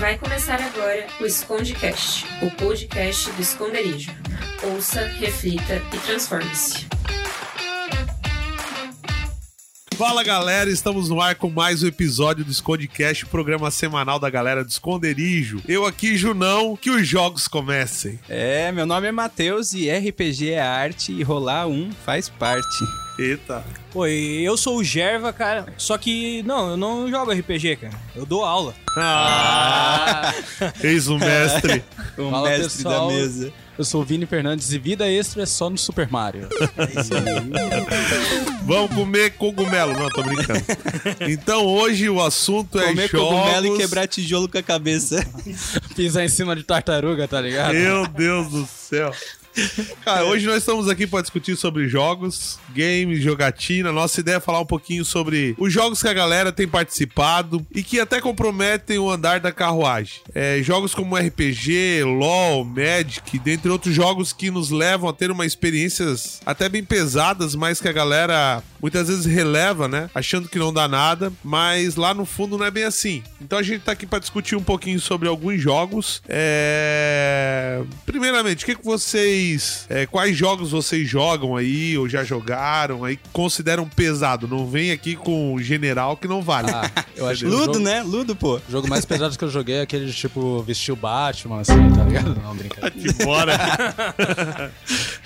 Vai começar agora o Escondecast, o podcast do esconderijo. Ouça, reflita e transforme-se. Fala galera, estamos no ar com mais um episódio do Escondecast, programa semanal da galera do Esconderijo. Eu aqui, Junão, que os jogos comecem. É, meu nome é Matheus e RPG é arte e rolar um faz parte. Eita. Oi, eu sou o Gerva, cara. Só que, não, eu não jogo RPG, cara. Eu dou aula. Ah! Eis o mestre. O Fala, mestre pessoal. da mesa. Eu sou o Vini Fernandes e vida extra é só no Super Mario. Vamos comer cogumelo. Não, tô brincando. Então hoje o assunto é Comer jogos... cogumelo e quebrar tijolo com a cabeça. Pisar em cima de tartaruga, tá ligado? Meu Deus do céu. Cara, hoje nós estamos aqui para discutir sobre jogos, games, jogatina. Nossa ideia é falar um pouquinho sobre os jogos que a galera tem participado e que até comprometem o andar da carruagem. É, jogos como RPG, LoL, Magic, dentre outros jogos que nos levam a ter uma experiências até bem pesadas, mas que a galera muitas vezes releva, né? Achando que não dá nada, mas lá no fundo não é bem assim. Então a gente tá aqui para discutir um pouquinho sobre alguns jogos. É... Primeiramente, o que, que vocês. É, quais jogos vocês jogam aí, ou já jogaram, aí, consideram pesado? Não vem aqui com general que não vale. Ah, eu acho o Ludo, jogo, né? Ludo, pô. o jogo mais pesado que eu joguei é aquele de tipo vestir o Batman, assim, tá ligado? Não, brincadeira. De fora.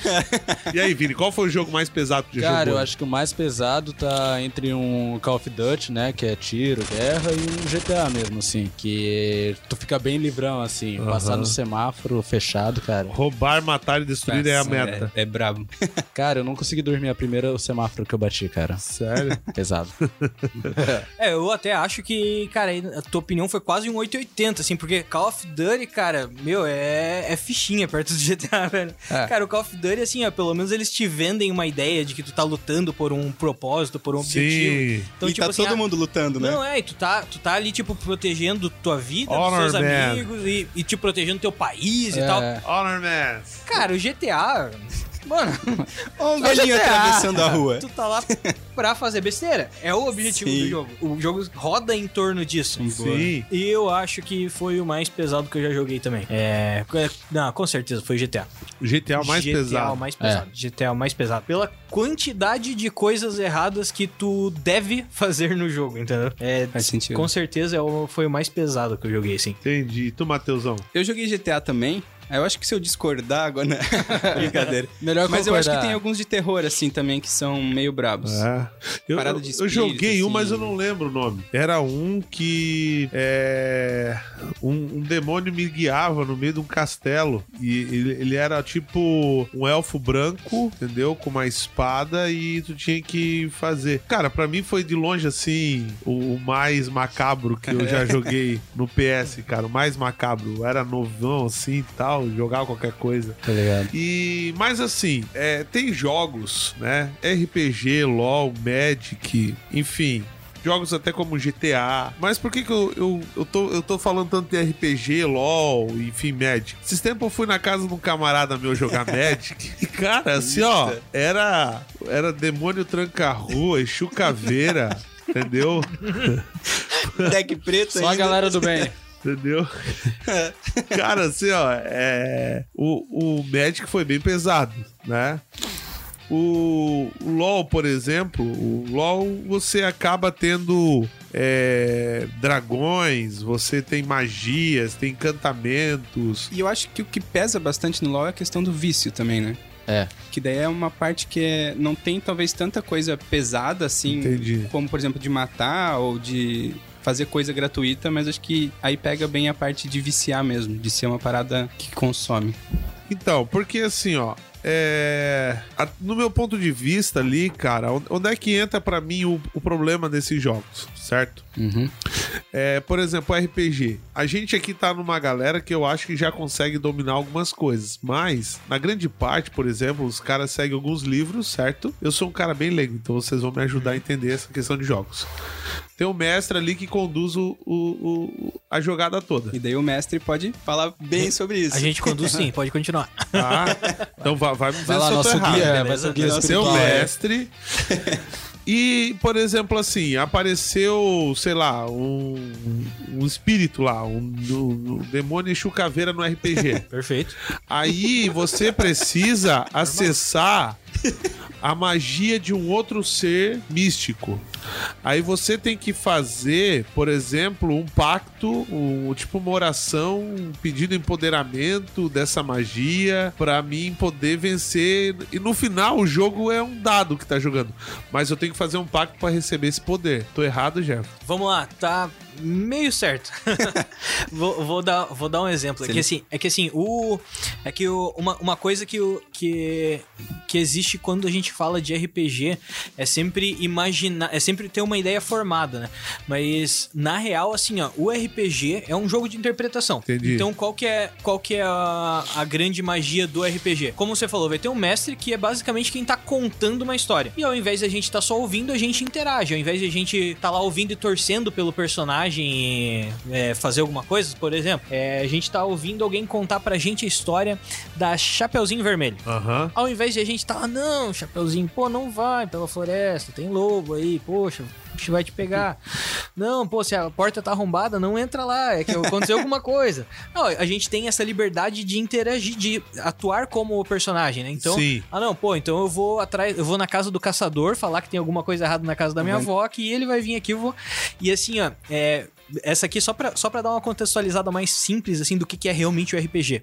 e aí, Vini, qual foi o jogo mais pesado que já Cara, jogou? eu acho que o mais pesado tá entre um Call of Duty, né? Que é tiro, guerra, e um GTA mesmo, assim. Que tu fica bem livrão, assim. Passar no semáforo fechado, cara. Roubar, matar e destruir é a Nossa, meta. É, é brabo. Cara, eu não consegui dormir a primeira semáforo que eu bati, cara. Sério? Pesado. É, eu até acho que, cara, a tua opinião foi quase um 880, assim, porque Call of Duty, cara, meu, é, é fichinha perto do GTA, velho. É. Cara, o Call of Duty, assim, ó, pelo menos eles te vendem uma ideia de que tu tá lutando por um propósito, por um objetivo. Sim. Então, e tipo tá assim, todo ah, mundo lutando, né? Não, é, e tu tá, tu tá ali, tipo, protegendo tua vida, Honor, dos seus man. amigos e, e te protegendo teu país e É. tal. Honor Man. Cara, o GTA. Mano, Ó, um GTA. atravessando a rua. tu tá lá pra fazer besteira. É o objetivo Sim. do jogo. O jogo roda em torno disso. Sim. E eu acho que foi o mais pesado que eu já joguei também. É. é- Não, com certeza, foi GTA. O GTA é o mais GTA pesado. o mais pesado. GTA é o mais pesado. Pela quantidade de coisas erradas que tu deve fazer no jogo, entendeu? É, Faz sentido. com certeza é o- foi o mais pesado que eu joguei, sim. Entendi. E tu, Matheusão? Eu joguei GTA também. Aí Eu acho que se eu discordar agora. né? Brincadeira. Melhor Mas eu acho que concordar. tem alguns de terror, assim, também, que são meio brabos. É. Eu, Parada eu- de eu espírito, joguei um, assim. mas eu não lembro o nome. Era um que é, um, um demônio me guiava no meio de um castelo. E ele, ele era tipo um elfo branco, entendeu? Com uma espada e tu tinha que fazer. Cara, pra mim foi de longe assim o, o mais macabro que eu já joguei no PS, cara. O mais macabro. Eu era novão assim e tal, jogava qualquer coisa. Tá ligado? E, mas assim, é, tem jogos, né? RPG, LOL, Magic, enfim. Jogos até como GTA. Mas por que, que eu, eu, eu, tô, eu tô falando tanto de RPG, LOL, enfim, Magic? Esses tempos eu fui na casa de um camarada meu jogar Magic. E, cara, assim, ó, era, era demônio tranca-rua, Exu caveira, entendeu? Deck preto Só a ainda. galera do bem. Entendeu? Cara, assim, ó, é... o, o Magic foi bem pesado, né? O, o LoL, por exemplo, o LoL você acaba tendo é, dragões, você tem magias, tem encantamentos. E eu acho que o que pesa bastante no LoL é a questão do vício também, né? É. Que daí é uma parte que é- não tem talvez tanta coisa pesada assim, Entendi. como por exemplo de matar ou de fazer coisa gratuita, mas acho que aí pega bem a parte de viciar mesmo, de ser uma parada que consome. Então, porque assim, ó. É... a- no meu ponto de vista ali, cara, onde- é que entra pra mim o, o problema desses jogos, certo? Uhum. É, por exemplo, RPG. A gente aqui tá numa galera que eu acho que já consegue dominar algumas coisas, mas na grande parte, por exemplo, os caras seguem alguns livros, certo? Eu sou um cara bem leigo, então vocês vão me ajudar a entender essa questão de jogos. Tem um mestre ali que conduz o, o- o- a jogada toda. E daí o mestre pode falar bem sobre isso. A gente conduz sim, pode continuar. Tá? Então vai, me dizer Vai lá, se eu tô errado. guia, beleza? o guia Nosso Seu espiritual. mestre E, por exemplo, assim, apareceu, sei lá, um, um espírito lá, um, um, um demônio Exu Caveira no RPG. Perfeito. Aí você precisa acessar a magia de um outro ser místico. Aí você tem que fazer, por exemplo, um pacto, um, tipo uma oração, um pedido empoderamento dessa magia pra mim poder vencer. E no final o jogo é um dado que tá jogando, mas eu tenho que fazer um pacto pra receber esse poder. Tô errado, Jeff? Vamos lá, tá meio certo. vou, vou, dar, vou dar um exemplo. É que assim, é que assim, o. É que o, uma, uma coisa que, o, que, que existe quando a gente fala de RPG é sempre imaginar. É sempre ter uma ideia formada, né? Mas, na real, assim, ó, o RPG é um jogo de interpretação. Entendi. Então, qual que é, qual que é a, a grande magia do RPG? Como você falou, vai ter um mestre que é basicamente quem tá contando uma história. E ao invés de a gente tá só ouvindo, a gente interage. Ao invés de a gente tá lá ouvindo e torcendo pelo personagem é, fazer alguma coisa, por exemplo, é, a gente tá ouvindo alguém contar pra gente a história da Chapeuzinho Vermelho. Aham. Ao invés de a gente tá, ah, não, Chapeuzinho, pô, não vai pela floresta, tem lobo aí, poxa, bicho vai te pegar. Não, pô, se a porta tá arrombada, não entra lá, é que aconteceu alguma coisa. Não, a gente tem essa liberdade de interagir, de atuar como o personagem, né? Então, Sim. ah, não, pô, então eu vou atrás, eu vou na casa do caçador falar que tem alguma coisa errada na casa da minha avó, que ele vai vir aqui, eu vou. E assim, ó, é. Essa aqui só pra, só pra dar uma contextualizada mais simples, assim, do que, que é realmente o RPG.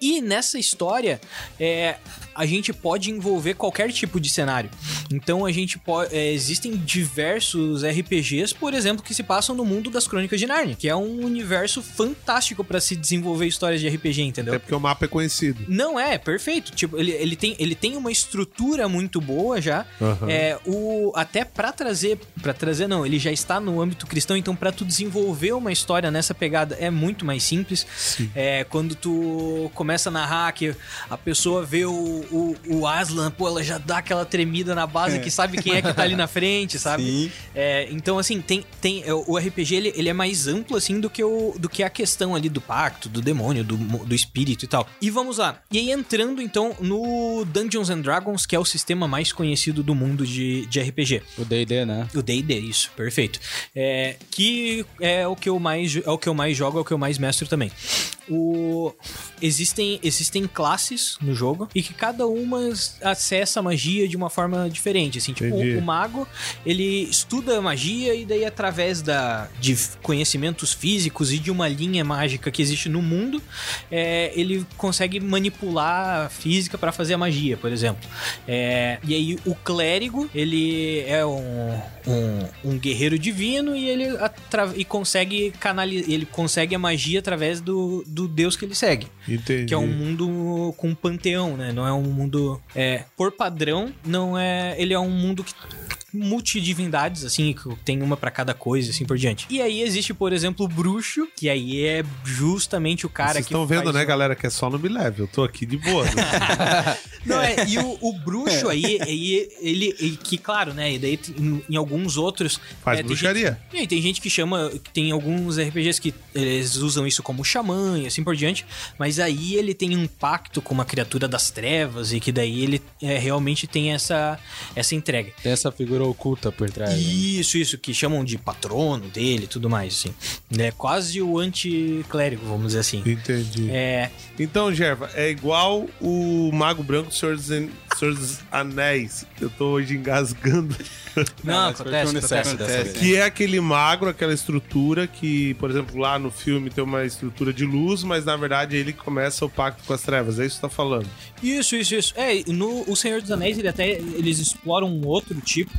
E nessa história, é, a gente pode envolver qualquer tipo de cenário. Então a gente pode. é, existem diversos RPGs, por exemplo, que se passam no mundo das Crônicas de Narnia, que é um universo fantástico pra se desenvolver histórias de RPG, entendeu? Até porque o mapa é conhecido. Não é, perfeito. Tipo, ele, ele, tem, ele tem uma estrutura muito boa já. Aham. É, o, até pra trazer. para trazer, não, ele já está no âmbito cristão, então pra tu desenvolver uma história nessa pegada é muito mais simples. Sim. É, quando tu começa a narrar que a pessoa vê o, o, o Aslan, pô, ela já dá aquela tremida na base que sabe quem é que tá ali na frente, sabe? Sim. É, então, assim, tem, tem é, o RPG ele, ele é mais amplo, assim, do que, o, do que a questão ali do pacto, do demônio, do, do espírito e tal. E vamos lá. E aí, entrando, então, no Dungeons and Dragons, que é o sistema mais conhecido do mundo de, de RPG. O D&D, né? O D&D, isso, perfeito. É, que é o que eu mais é o que eu mais jogo, é o que eu mais mestro também. O existem existem classes no jogo e que cada uma acessa a magia de uma forma diferente, assim, tipo, o, o mago, ele estuda a magia e daí através da de conhecimentos físicos e de uma linha mágica que existe no mundo, é, ele consegue manipular a física para fazer a magia, por exemplo. É, e aí o clérigo, ele é um, um, um guerreiro divino e ele atra- e consegue canalizar, ele consegue a magia através do, do deus que ele segue. Entendi. Que é um mundo com panteão, né? Não é um mundo. É, por padrão, não é. Ele é um mundo que. Multidivindades, assim, que tem uma pra cada coisa, assim por diante. E aí existe, por exemplo, o bruxo, que aí é justamente o cara Vocês que. estão vendo, faz né, galera, que é só no Bilevel. Eu tô aqui de boa. né? Não, é, e o, o bruxo aí, aí, ele, ele- que claro, né, e daí em, em alguns outros... Faz é, bruxaria. gente- e aí tem gente que chama, que tem alguns RPGs que eles usam isso como xamã e assim por diante, mas aí ele tem um pacto com uma criatura das trevas e que daí ele é, realmente tem essa, essa entrega. Tem essa figura oculta por trás. né? Isso, isso, que chamam de patrono dele e tudo mais, assim. É quase o anticlérigo, vamos dizer assim. Entendi. É, Então, Gerva, é igual o Mago Branco do Senhor dos, An- Senhor dos Anéis. Eu tô hoje engasgando. não, mas foi acontece, acontece. vez. Que é aquele magro, aquela estrutura que, por exemplo, lá no filme tem uma estrutura de luz, mas na verdade ele começa o pacto com as trevas. É isso que você tá falando. Isso, isso, isso. É, no O Senhor dos Anéis, ele até eles exploram um outro tipo,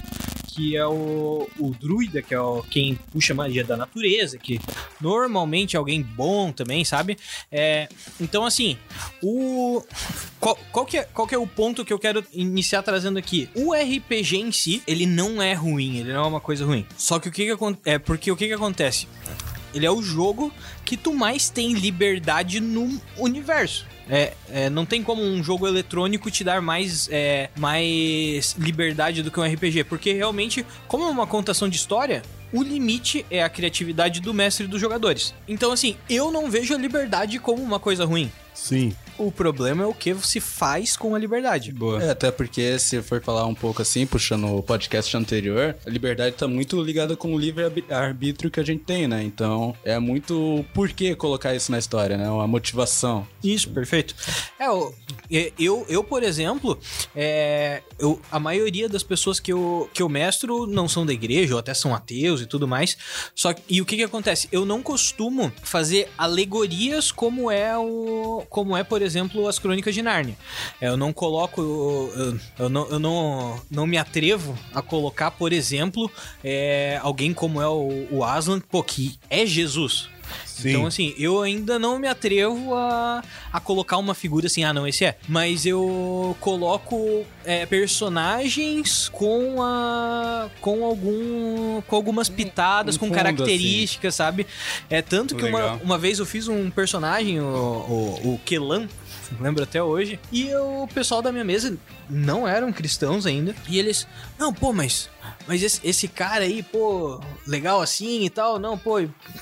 que é o, o druida, que é o, quem puxa magia da natureza, que normalmente é alguém bom também, sabe? É, então, assim, o. Qual, qual, que é, qual que é o ponto que eu quero iniciar trazendo aqui? O RPG em si, ele não é ruim, ele não é uma coisa ruim. Só que o que, que acon- é porque o que, que acontece? Ele é o jogo que tu mais tem liberdade no universo. É, é, não tem como um jogo eletrônico te dar mais, é, mais liberdade do que um RPG, porque realmente, como é uma contação de história, o limite é a criatividade do mestre dos jogadores. Então, assim, eu não vejo a liberdade como uma coisa ruim. Sim. O problema é o que se faz com a liberdade. Boa. É, até porque se for falar um pouco assim, puxando o podcast anterior, a liberdade tá muito ligada com o livre-arbítrio que a gente tem, né? Então, é muito por que colocar isso na história, né? Uma motivação. Isso, perfeito. É, eu, eu, eu por exemplo, é, eu, a maioria das pessoas que eu, que eu mestro não são da igreja, ou até são ateus e tudo mais. Só que- e o que que acontece? Eu não costumo fazer alegorias como é o como é, por exemplo, as Crônicas de Nárnia. É, Eu não coloco eu, eu não, eu não, não me atrevo a colocar, por exemplo, é, alguém como é o, o Aslan, pô, que é Jesus. Sim. Então, assim, eu ainda não me atrevo a, a colocar uma figura assim, ah, não, esse é. Mas eu coloco é, personagens com a. com algum. com algumas pitadas, um com fundo, características, sabe? É tanto que uma, Legal. uma vez eu fiz um personagem, o, o, o Kelan. Lembro até hoje. E o pessoal da minha mesa não eram cristãos ainda. E eles, não, pô, mas. Mas esse, esse cara aí, pô, legal assim e tal. Não, pô,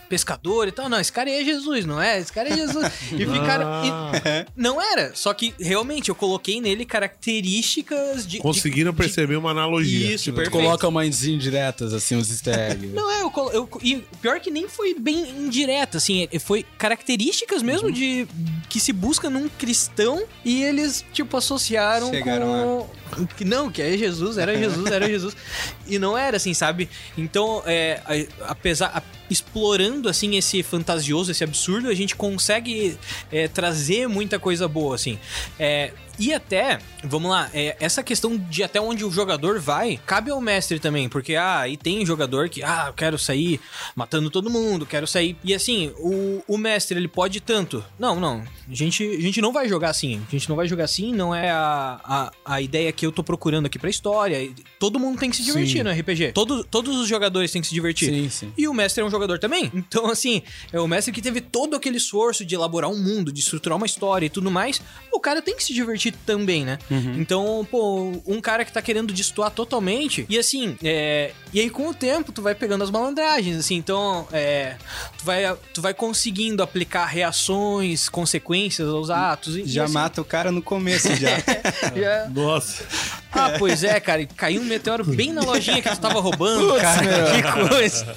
pescador e tal. Não, esse cara aí é Jesus, não é? Esse cara é Jesus. E ficaram. e- não era. Só que realmente eu coloquei nele características de. Conseguiram de- perceber uma analogia. Isso, Tipo, perfeito. coloca umas indiretas, assim, uns easter eggs. Não, é, eu, colo- eu, e o pior que nem foi bem indireta, assim, é- foi características mesmo de que se busca num cristão e eles, tipo, associaram Chegaram com... Que não, que é Jesus, era Jesus, era Jesus. E não era assim, sabe? Então, é, apesar... a- explorando, assim, esse fantasioso, esse absurdo, a gente consegue é, trazer muita coisa boa, assim. É, e até, vamos lá, é, essa questão de até onde o jogador vai, cabe ao mestre também, porque, ah, e tem jogador que, ah, eu quero sair matando todo mundo, quero sair. E assim, o, o mestre, ele pode tanto. Não, não, a gente, a gente não vai jogar assim, a gente não vai jogar assim, não é a, a, a ideia que eu tô procurando aqui pra história. Todo mundo tem que se divertir Sim. no RPG. Todo, todos os jogadores têm que se divertir. Sim, sim. E o mestre é um jogador também. Então, assim, é o mestre que teve todo aquele esforço de elaborar um mundo, de estruturar uma história e tudo mais. O cara tem que se divertir também, né? Então, pô, um cara que tá querendo destoar totalmente. E assim, é. E aí, com o tempo, tu vai pegando as malandragens, assim. Então, é. Tu vai, tu vai conseguindo aplicar reações, consequências aos atos. E, Já e, assim, mata o cara no começo já. já- Nossa. ah, pois é, cara. e Caiu um meteoro bem na lojinha que tu tava roubando, cara. Que coisa.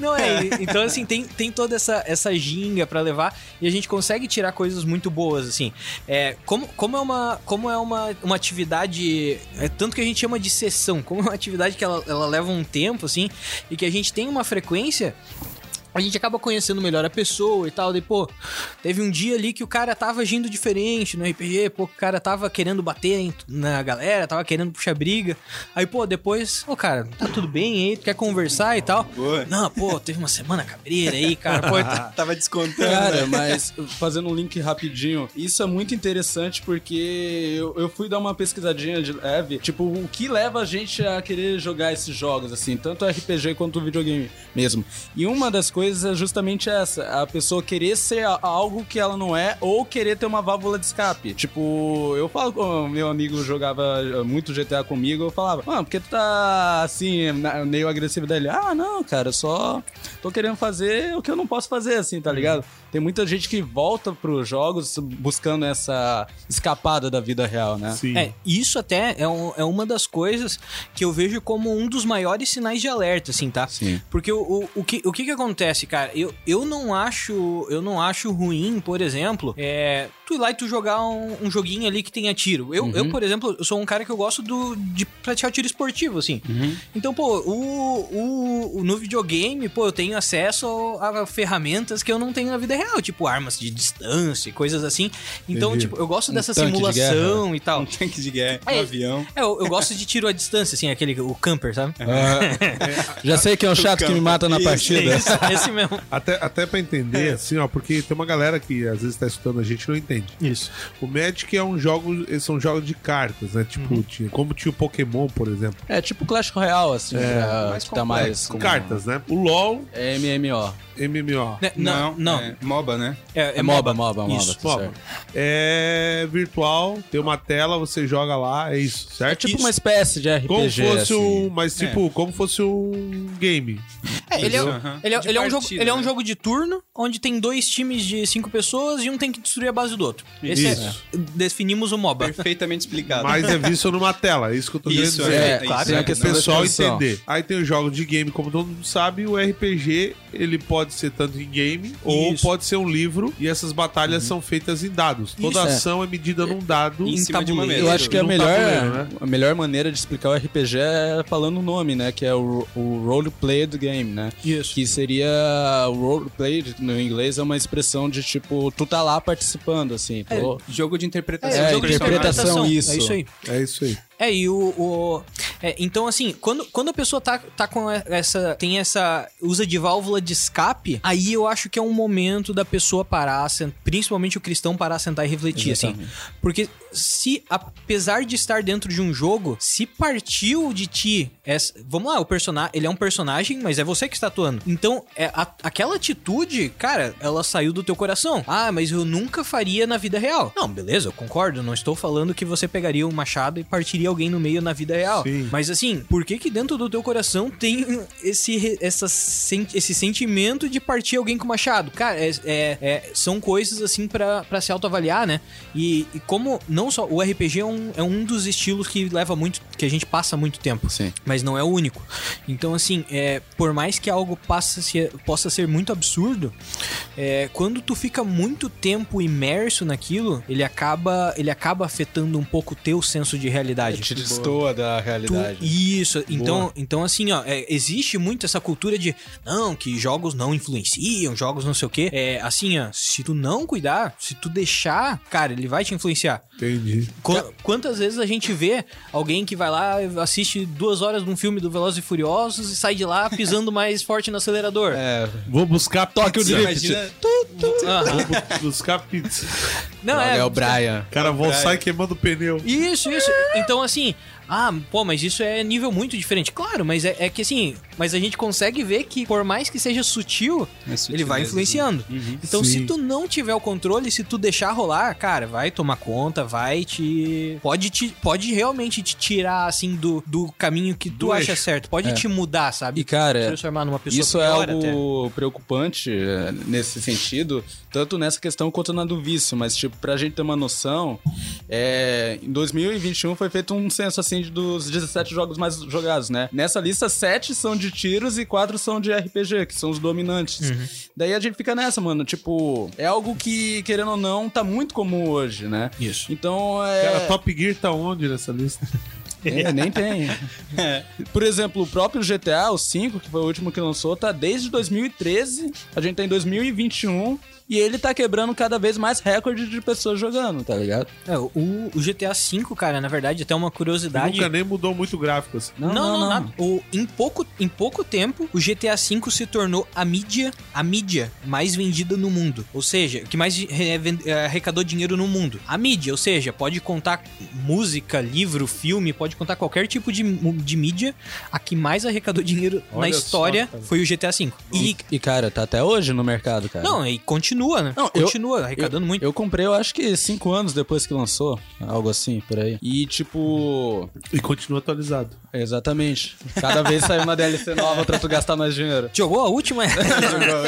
Não é, então assim, tem, tem toda essa, essa ginga pra levar e a gente consegue tirar coisas muito boas, assim. É, como, como é, uma, como é uma, uma atividade, é tanto que a gente chama de sessão, como é uma atividade que ela, ela leva um tempo, assim, e que a gente tem uma frequência a gente acaba conhecendo melhor a pessoa e tal. Daí, pô, teve um dia ali que o cara tava agindo diferente no RPG, pô, o cara tava querendo bater em- na galera, tava querendo puxar briga. Aí, pô, depois, ô, cara, tá tudo bem aí, tu quer conversar e tal? Boa. Não, pô, teve uma semana cabreira aí, cara, pô, tá- Tava descontando. Cara, né? mas fazendo um link rapidinho, isso é muito interessante porque eu, eu fui dar uma pesquisadinha de leve, tipo, o que leva a gente a querer jogar esses jogos, assim, tanto RPG quanto videogame mesmo. E uma das coisas é justamente essa, a pessoa querer ser algo que ela não é ou querer ter uma válvula de escape. Tipo, eu falo com meu amigo jogava muito GTA comigo, eu falava, mano, por que tu tá assim, meio agressivo dele? Ah, não, cara, só tô querendo fazer o que eu não posso fazer, assim, tá ligado? Tem muita gente que volta pros jogos buscando essa escapada da vida real, né? Sim. É, isso até é, um- é uma das coisas que eu vejo como um dos maiores sinais de alerta, assim, tá? Sim. Porque o, o, o que, o que que acontece, cara? Eu, eu não acho eu não acho ruim, por exemplo, é, tu ir lá e tu jogar um, um joguinho ali que tenha tiro. Eu, eu, por exemplo, eu sou um cara que eu gosto do, de praticar tiro esportivo, assim. Então, pô, o, o, o- no videogame, pô, eu tenho acesso a ferramentas que eu não tenho na vida real, tipo armas de distância e coisas assim. Então, Entendi. tipo, eu gosto dessa tanque de simulação e tal. Um tanque de guerra, um É. avião. É, eu, eu gosto de tiro à distância, assim, aquele, o camper, sabe? Já sei que é um chato que me mata na Isso, partida. Esse, esse mesmo. Até, até pra entender, assim, ó, porque tem uma galera que às vezes tá escutando a gente e não entende. Isso. O Magic é um jogo, são jogos de cartas, né? Tipo, tinha, como tinha o Pokémon, por exemplo. É tipo Clash Royale, assim, pra- mais que tá mais cartas, né? O LoL, É MMO. MMO. Né, Não, não. É MOBA, né? É, É MOBA, MOBA, MOBA. Isso, tá MOBA. É virtual, tem uma tela, você joga lá, é isso, É certo? tipo uma espécie de RPG, Como fosse assim. um. Mas tipo, como fosse um game. É, ele, é, Isso, aham. ele, é, ele é um jogo, partida, ele é um né? jogo de turno, onde tem dois times de cinco pessoas e um tem que destruir a base do outro. Esse é- Isso. definimos o MOBA. Perfeitamente explicado. Mas é visto numa tela, é isso que eu tô querendo Isso, dizer. é, É, claro, é. o questão da pessoal entender. Aí tem os jogos de game, como todo mundo sabe, o RPG, ele pode ser tanto em game ou Isso. pode ser um livro e essas batalhas são feitas em dados. Toda Isso. ação é medida num dado. Em cima de uma tabuleiro. mesa. Eu acho que a melhor, né? a melhor maneira de explicar o RPG é falando o nome, né? Que é o, o Role-Played Game, né? Isso. Que seria o Role-Played, no inglês, é uma expressão de tipo, tu tá lá participando, assim. tu- Jogo de interpretação. É, de jogo de personagem. interpretação, isso. É isso aí. É isso aí. É, e o. o- é, então, assim, quando, quando a pessoa tá, tá com essa. tem essa. usa de válvula de escape, aí eu acho que é um momento da pessoa parar, principalmente o cristão parar, sentar e refletir, assim. Porque se, apesar de estar dentro de um jogo, se partiu de ti. Essa, vamos lá, o personagem. Ele é um personagem, mas é você que está atuando. Então, é, a- aquela atitude, cara, ela saiu do teu coração. Ah, mas eu nunca faria na vida real. Não, beleza, eu concordo. Não estou falando que você pegaria um machado e partiria alguém no meio na vida real. Sim. Mas assim, por que que dentro do teu coração tem esse, essa, esse sentimento de partir alguém com machado? Cara, é, é- é- são coisas assim pra pra se autoavaliar, né? E, e como não só o RPG é um, é um dos estilos que leva muito, que a gente passa muito tempo Sim. mas não é o único. Então, assim, é, por mais que algo passe, se- possa ser muito absurdo, é, quando tu fica muito tempo imerso naquilo, ele acaba, ele acaba afetando um pouco o teu senso de realidade. Te destoa da Tu- realidade. isso, então, então assim, ó, é, existe muito essa cultura de não, que jogos não influenciam, jogos não sei o quê. É assim, ó, se tu não cuidar, se tu deixar, cara, ele vai te influenciar. Entendi. Qu- Quantas vezes a gente vê alguém que vai lá, assiste duas horas de um filme do Velozes e Furiosos e sai de lá pisando mais forte no acelerador? É, Vou buscar Tóquio Drift. Imagina, Aham. Vou buscar pizza. Não, é, é, o Brian. Cara, vou sair queimando o pneu. Isso, isso. Então, assim, assim, ah, pô, mas isso é nível muito diferente. Claro, mas é, é que assim, mas a gente consegue ver que, por mais que seja sutil, É sutileza, ele vai influenciando. Então, Sim. se tu não tiver o controle, se tu deixar rolar, cara, vai tomar conta, vai te. Pode te. Pode realmente te tirar, assim, do, do caminho que tu Do acha eixo. certo. Pode É. te mudar, sabe? E, cara, transformar numa pessoa Isso é algo até. preocupante eh, nesse sentido, tanto nessa questão quanto na do vício, mas tipo, pra gente ter uma noção, é, em 2021 foi feito um censo assim de- dos 17 jogos mais jogados, né? Nessa lista, 7 são de tiros e 4 são de RPG, que são os dominantes. Uhum. Daí a gente fica nessa, mano, tipo, é algo que, querendo ou não, tá muito comum hoje, né? Isso. Então, é... Cara, Top Gear tá onde nessa lista? É, nem tem. Por exemplo, o próprio GTA, o 5, que foi o último que lançou, tá desde 2013. A gente tá em 2021. E ele tá quebrando cada vez mais recorde de pessoas jogando, tá ligado? É, o, o GTA V, cara, na verdade, até uma curiosidade. Nunca nem mudou muito o gráfico assim. Não, não, não. nada. O, em, pouco, em pouco tempo, o GTA V se tornou a mídia, a mídia mais vendida no mundo. Ou seja, que mais eh, arrecadou dinheiro no mundo. A mídia, ou seja, pode contar música, livro, filme, pode contar qualquer tipo de, de mídia. A que mais arrecadou dinheiro na Olha só, história cara. foi o GTA V. E, E, cara, tá até hoje no mercado, cara. não, e continua, né? Não, eu- continua arrecadando muito. Eu comprei, eu acho que cinco anos depois que lançou, algo assim, por aí. E, tipo, E continua atualizado. exatamente. Cada vez saiu uma DLC nova pra tu gastar mais dinheiro. Jogou a última?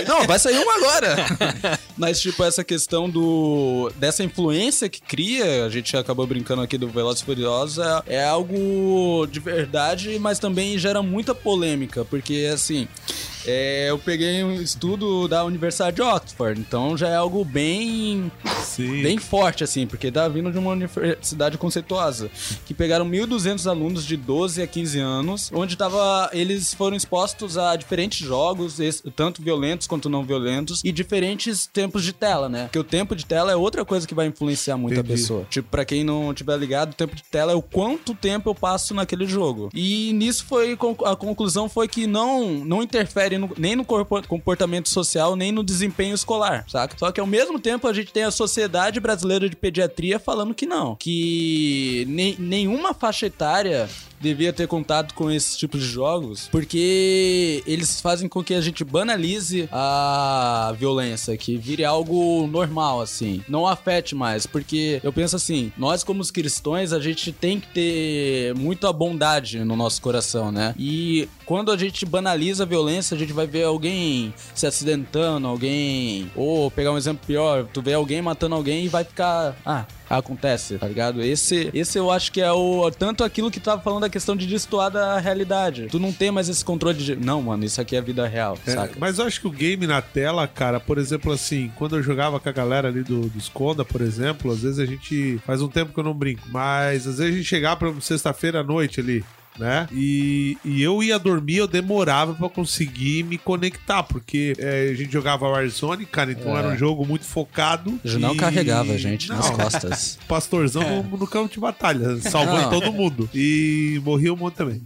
Não, vai sair uma agora. Mas, tipo, essa questão do dessa influência que cria, a gente acabou brincando aqui do Velozes e Furiosos, é, é algo de verdade, mas também gera muita polêmica, porque, assim, é, eu peguei um estudo da Universidade de Oxford, então já é algo bem Sim. bem forte, assim, porque tá vindo de uma universidade conceituosa. Que pegaram 1.200 alunos de 12 a 15 anos, onde tava, eles foram expostos a diferentes jogos, tanto violentos quanto não violentos, e diferentes tempos de tela, né? Porque o tempo de tela é outra coisa que vai influenciar muito a Entendi. pessoa. Tipo, pra quem não tiver ligado, o tempo de tela é o quanto tempo eu passo naquele jogo. E nisso foi, a conclusão foi que não, não interfere no- nem no comportamento social, nem no desempenho escolar, saca? Só que ao mesmo tempo a gente tem a Sociedade Brasileira de Pediatria falando que não. Que ne- nenhuma faixa etária devia ter contato com esses tipos de jogos, porque eles fazem com que a gente banalize a violência, que vire algo normal, assim. Não afete mais, porque eu penso assim, nós como os cristãos, a gente tem que ter muita bondade no nosso coração, né? E quando a gente banaliza a violência, a gente vai ver alguém se acidentando, alguém. Ou pegar um exemplo pior, tu vê alguém matando alguém e vai ficar. Ah, acontece, tá ligado? Esse, esse eu acho que é o. Tanto aquilo que tu tava falando da questão de destoar da realidade. Tu não tem mais esse controle de. Não, mano, isso aqui é a vida real, É, saca? mas eu acho que o game na tela, cara, por exemplo, assim, quando eu jogava com a galera ali do, do Esconda, por exemplo, às vezes a gente. Faz um tempo que eu não brinco, mas às vezes a gente chegava pra sexta-feira à noite ali. Né? E, e eu ia dormir, eu demorava pra conseguir me conectar, porque é, a gente jogava Warzone, cara, então É. era um jogo muito focado. Já não e- carregava a gente Não, nas costas. pastorzão no, no campo de batalha, salvando Não. todo mundo. E morria um monte também.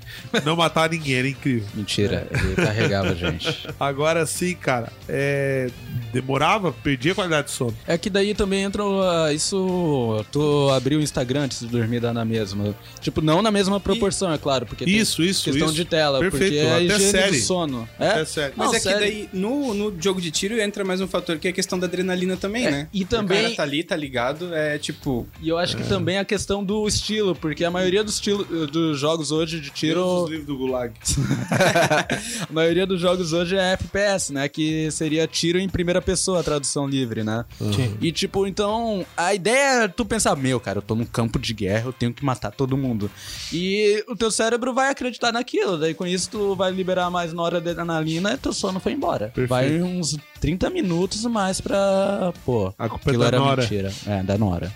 Não matar ninguém, era incrível. Mentira, ele carregava a gente. Agora sim, cara, é, demorava, perdia a qualidade de sono. É que daí também entra uh, isso. Tu abriu o Instagram antes de dormir dá na mesma. Tipo, não na mesma proporção, é claro, porque tem Isso, isso, questão isso. de tela, Perfeito, porque é a até higiene série. do sono. É? Até série. Mas Não, é que sério. daí, no, no jogo de tiro, entra mais um fator que é a questão da adrenalina também, É, né? e O também- cara tá ali, tá ligado, é tipo... E eu acho que também a questão do estilo, porque a maioria dos, estilo, dos jogos hoje de tiro. os livros do Gulag. a maioria dos jogos hoje é FPS, né? Que seria tiro em primeira pessoa, a tradução livre, né? Sim. E tipo, então, a ideia é tu pensar, meu, cara, eu tô num campo de guerra, eu tenho que matar todo mundo. E o teu cérebro vai acreditar naquilo, daí com isso tu vai liberar mais na hora da adrenalina e teu sono foi embora. Perfeito. Vai uns 30 minutos mais pra, pô, A culpa é aquilo da era Nora. mentira. É, da Nora.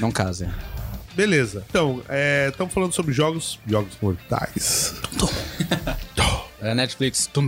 Não casem. Beleza. Então, estamos falando sobre jogos, jogos mortais. É Netflix, tum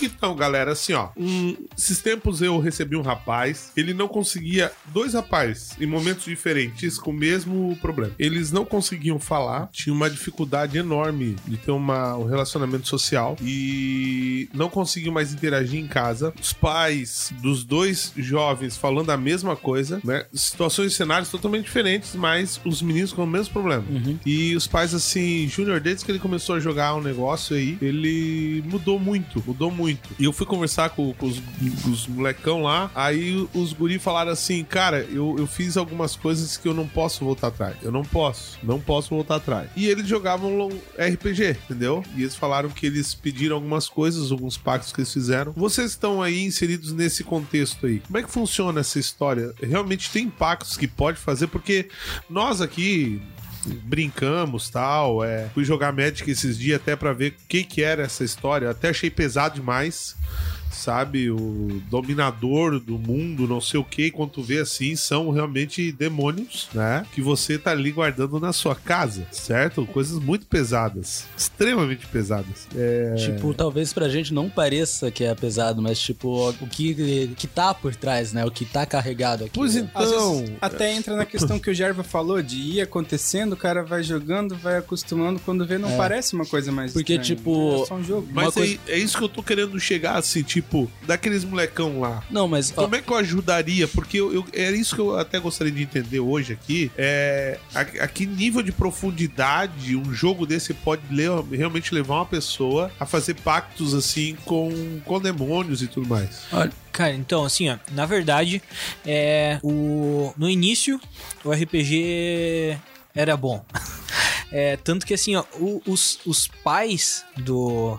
Então, galera, assim, ó. Um, esses tempos eu recebi um rapaz, ele não conseguia. Dois rapazes, em momentos diferentes, com o mesmo problema. Eles não conseguiam falar, tinham uma dificuldade enorme de ter uma, um relacionamento social e não conseguiam mais interagir em casa. Os pais dos dois jovens falando a mesma coisa, né? Situações e cenários totalmente diferentes, mas os meninos com o mesmo problema. E os pais, assim, Júnior, desde que ele começou a jogar um negócio aí, ele mudou muito, mudou muito. E eu fui conversar com, com os, com os molecão lá, aí os guri falaram assim, cara, eu, eu fiz algumas coisas que eu não posso voltar atrás. Eu não posso, não posso voltar atrás. E eles jogavam RPG, entendeu? E eles falaram que eles pediram algumas coisas, alguns pactos que eles fizeram. Vocês estão aí inseridos nesse contexto aí. Como é que funciona essa história? Realmente tem pactos que pode fazer, porque nós aqui brincamos tal. É, fui jogar Magic esses dias até pra ver o que, que era essa história. Até achei pesado demais. Sabe, o dominador do mundo, não sei o que, quando tu vê assim, são realmente demônios, né? Que você tá ali guardando na sua casa, certo? Coisas muito pesadas, extremamente pesadas. É, Tipo, talvez pra gente não pareça que é pesado, mas tipo, o que, que tá por trás, né? O que tá carregado aqui. Pois Às então, vezes até entra na questão que o Gerva falou, de ir acontecendo, o cara vai jogando, vai acostumando, quando vê não É. parece uma coisa mais Porque, estranha, tipo, É só um jogo. mas coisa- é, é isso que eu tô querendo chegar, assim, tipo, daqueles molecão lá. Não, mas ó, Como é que eu ajudaria? Porque eu, eu- era isso que eu até gostaria de entender hoje aqui. É, a, a que nível de profundidade um jogo desse pode le- realmente levar uma pessoa a fazer pactos assim com, com demônios e tudo mais. Cara, então, assim, ó, na verdade, é, o, no início, o RPG era bom. É, tanto que, assim, ó, os, os pais do,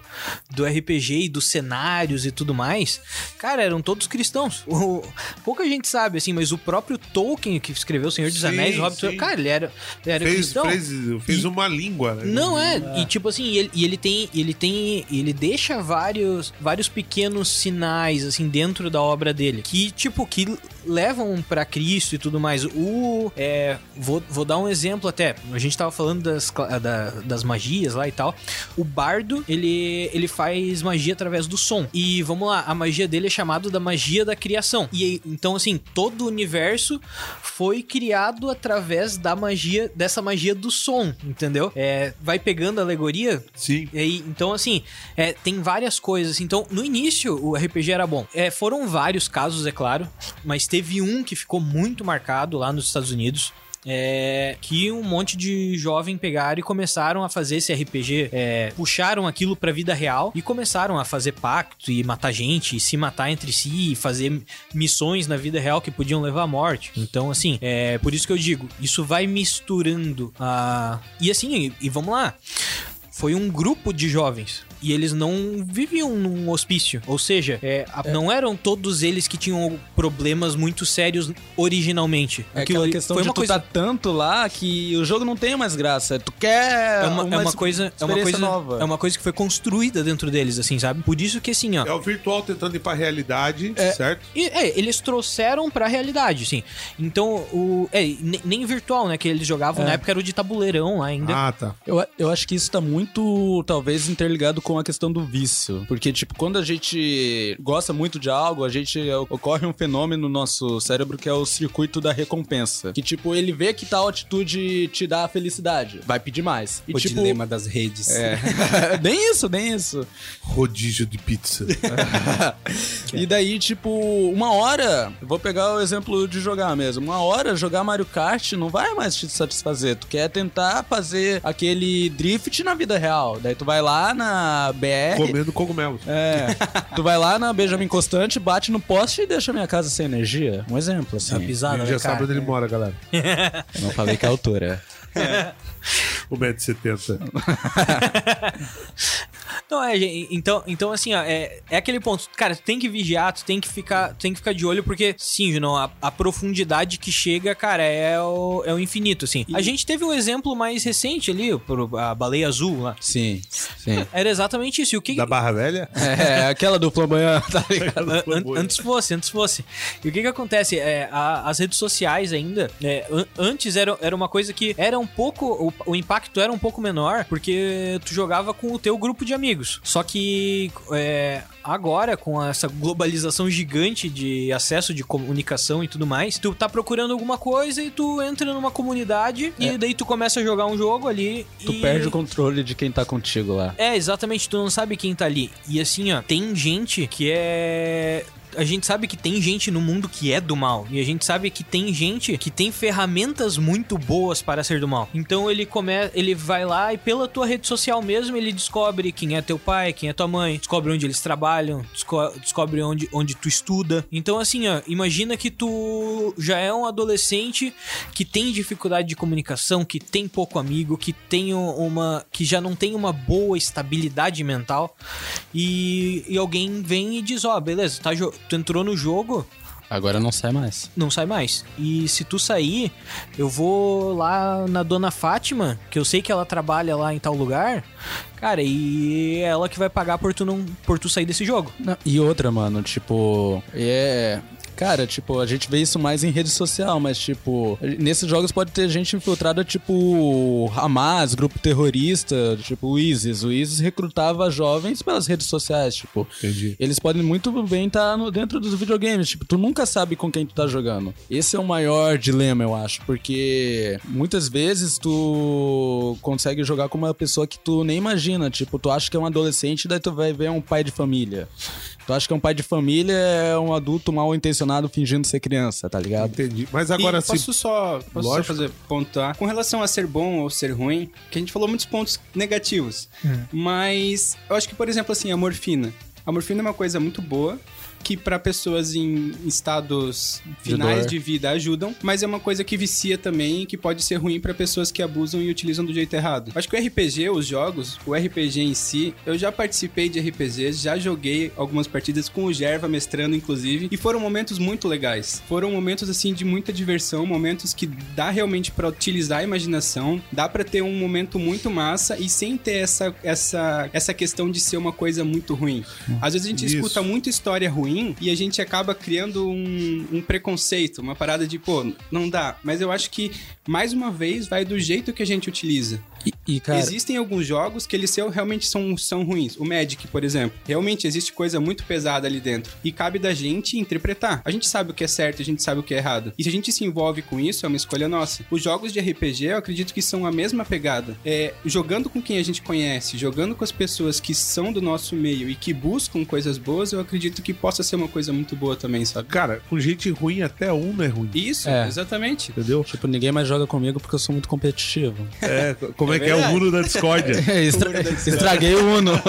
do RPG e dos cenários e tudo mais, cara, eram todos cristãos. O- pouca gente sabe, assim, mas o próprio Tolkien, que escreveu O Senhor dos Sim, Anéis, o Hobbit, cara, ele era, ele era Fez, cristão. fez, fez E- uma língua, né? Não é, e tipo assim, ele, e ele tem, ele tem, ele deixa vários, vários pequenos sinais assim dentro da obra dele que tipo que levam pra Cristo e tudo mais. O, é, vou, vou dar um exemplo até. A gente tava falando das, da- das magias lá e tal. O bardo ele, ele faz magia através do som e vamos lá, a magia dele é chamada da magia da criação. E então assim, todo o universo foi criado através da magia dessa magia do som, entendeu? É, vai pegando a alegoria Sim. e então, assim, é, tem várias coisas. Então, no início, o RPG era bom. É, foram vários casos, é claro, mas teve um que ficou muito marcado lá nos Estados Unidos. É, que um monte de jovem pegaram e começaram a fazer esse RPG, é, puxaram aquilo pra vida real e começaram a fazer pacto e matar gente, e se matar entre si, e fazer missões na vida real que podiam levar à morte. Então, assim, é por isso que eu digo, isso vai misturando a. E assim, e, e vamos lá foi um grupo de jovens. E eles não viviam num hospício. Ou seja, é, a- não eram todos eles que tinham problemas muito sérios originalmente. É Aquilo aquela questão foi de uma tu coisa tá tanto lá que o jogo não tem mais graça. Tu quer é uma, é uma coisa é uma coisa nova. é uma coisa que foi construída dentro deles assim sabe por isso que assim ó É o virtual tentando ir pra realidade, certo? E, é, eles trouxeram pra realidade, sim. Então, o. É, ne- nem virtual, né? Que eles jogavam na época era o de tabuleirão lá ainda. Ah, tá. Eu, eu acho que isso tá muito, talvez, interligado com a questão do vício. Porque, tipo, quando a gente gosta muito de algo, a gente ocorre um fenômeno no nosso cérebro que é o circuito da recompensa. Que, tipo, ele vê que tal atitude te dá felicidade. Vai pedir mais. E, o tipo. dilema das redes. É. nem isso, nem isso. Rodízio de pizza. E daí, tipo, uma hora, vou pegar o exemplo de jogar mesmo. Uma hora jogar Mario Kart não vai mais te satisfazer. Tu quer tentar fazer aquele drift na vida real. Daí tu vai lá na BR. Comendo cogumelos. É. tu vai lá na Benjamin Constante, bate no poste e deixa minha casa sem energia. Um exemplo, assim. Tá pisada, Ele né, já sabe onde ele mora, galera. Eu não falei que é a altura. O 1,70m. Não, é, então, então assim, ó, é, é aquele ponto. Cara, tu tem que vigiar, tu tem que ficar, tem que ficar de olho, porque, sim, Junão, a, a profundidade que chega, cara, é o, é o infinito, assim. A gente teve um exemplo mais recente ali, pro- a baleia azul lá. Sim, sim. Era exatamente isso. E o que, Da Barra Velha? É, aquela do flamboyant, tá ligado? An- an- antes fosse, antes fosse. E o que que acontece? É, a- as redes sociais ainda, é, an- antes era, era uma coisa que era um pouco, o, o impacto era um pouco menor, porque tu jogava com o teu grupo de amigos. Só que é, agora, com essa globalização gigante de acesso de comunicação e tudo mais, tu tá procurando alguma coisa e tu entra numa comunidade e daí tu começa a jogar um jogo ali Tu e... perde o controle de quem tá contigo lá. É, exatamente, tu não sabe quem tá ali. E assim, ó, tem gente que é. A gente sabe que tem gente no mundo que é do mal. E a gente sabe que tem gente que tem ferramentas muito boas para ser do mal. Então ele come... ele vai lá e pela tua rede social mesmo, ele descobre quem é teu pai, quem é tua mãe, descobre onde eles trabalham, desco- descobre onde, onde tu estuda. Então, assim, ó, imagina que tu já é um adolescente que tem dificuldade de comunicação, que tem pouco amigo, que tem uma. que já não tem uma boa estabilidade mental. E, e alguém vem e diz: Ó, beleza, tá, tu entrou no jogo, Agora não sai mais. não sai mais. E se tu sair, eu vou lá na dona Fátima, que eu sei que ela trabalha lá em tal lugar. Cara, e é ela que vai pagar por tu não por tu sair desse jogo. Não, e outra, mano, tipo, é. Cara, tipo, a gente vê isso mais em rede social, mas, tipo, nesses jogos pode ter gente infiltrada, tipo, Hamas, grupo terrorista, tipo, o ISIS. O ISIS recrutava jovens pelas redes sociais, tipo. Entendi. Eles podem muito bem estar no, dentro dos videogames, tipo, tu nunca sabe com quem tu tá jogando. Esse é o maior dilema, eu acho, porque muitas vezes tu consegue jogar com uma pessoa que tu nem imagina, tipo, tu acha que é um adolescente, daí tu vai ver um pai de família. Tu acha que é um pai de família, é um adulto mal intencionado fingindo ser criança, tá ligado? Entendi. Mas agora e sim. posso só, posso só fazer pontuar com relação a ser bom ou ser ruim, que a gente falou muitos pontos negativos. Mas eu acho que, por exemplo, assim, a morfina. A morfina é uma coisa muito boa que para pessoas em estados finais dor. de vida ajudam, mas é uma coisa que vicia também e que pode ser ruim para pessoas que abusam e utilizam do jeito errado. Acho que o RPG, os jogos, o RPG em si, eu já participei de RPGs, já joguei algumas partidas com o Gerva mestrando inclusive, e foram momentos muito legais. Foram momentos assim de muita diversão, momentos que dá realmente para utilizar a imaginação, dá para ter um momento muito massa e sem ter essa essa essa questão de ser uma coisa muito ruim. Às vezes a gente Isso. escuta muita história ruim e a gente acaba criando um, um preconceito, uma parada de, pô, não dá. Mas eu acho que, mais uma vez, vai do jeito que a gente utiliza. E, e, cara, Existem alguns jogos que eles realmente são, são ruins. O Magic, por exemplo. Realmente existe coisa muito pesada ali dentro. E cabe da gente interpretar. A gente sabe o que é certo, a gente sabe o que é errado. E se a gente se envolve com isso, é uma escolha nossa. Os jogos de RPG, eu acredito que são a mesma pegada. É, jogando com quem a gente conhece, jogando com as pessoas que são do nosso meio e que buscam coisas boas, eu acredito que possa ser uma coisa muito boa também, sabe? Cara, com gente ruim, até um é ruim. Isso, É. exatamente. Entendeu? tipo, ninguém mais joga comigo porque eu sou muito competitivo. É, como Como é, que é o Uno da discórdia? Estra- Estraguei o Uno.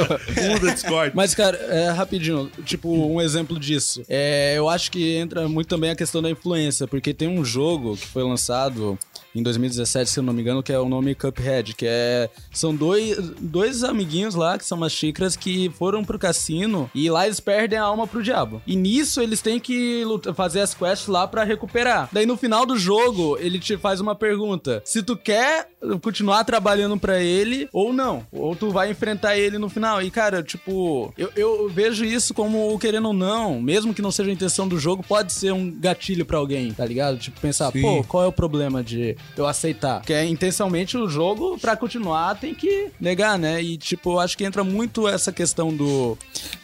Uno da discórdia. Mas, cara, é, rapidinho, tipo, um exemplo disso. É, eu acho que entra muito também a questão da influência, porque tem um jogo que foi lançado em 2017, se eu não me engano, que é o nome Cuphead, que é... São dois, dois amiguinhos lá, que são umas xícaras, que foram pro cassino e lá eles perdem a alma pro diabo. E nisso eles têm que luta- fazer as quests lá pra recuperar. Daí no final do jogo, ele te faz uma pergunta. Se tu quer continuar trabalhando pra ele ou não. Ou tu vai enfrentar ele no final. E, cara, tipo, eu, eu vejo isso como, querendo ou não, mesmo que não seja a intenção do jogo, pode ser um gatilho pra alguém, tá ligado? Tipo, pensar, Sim. pô, qual é o problema de eu aceitar? Porque é intencionalmente o jogo, pra continuar, tem que negar, né? E, tipo, eu acho que entra muito essa questão do,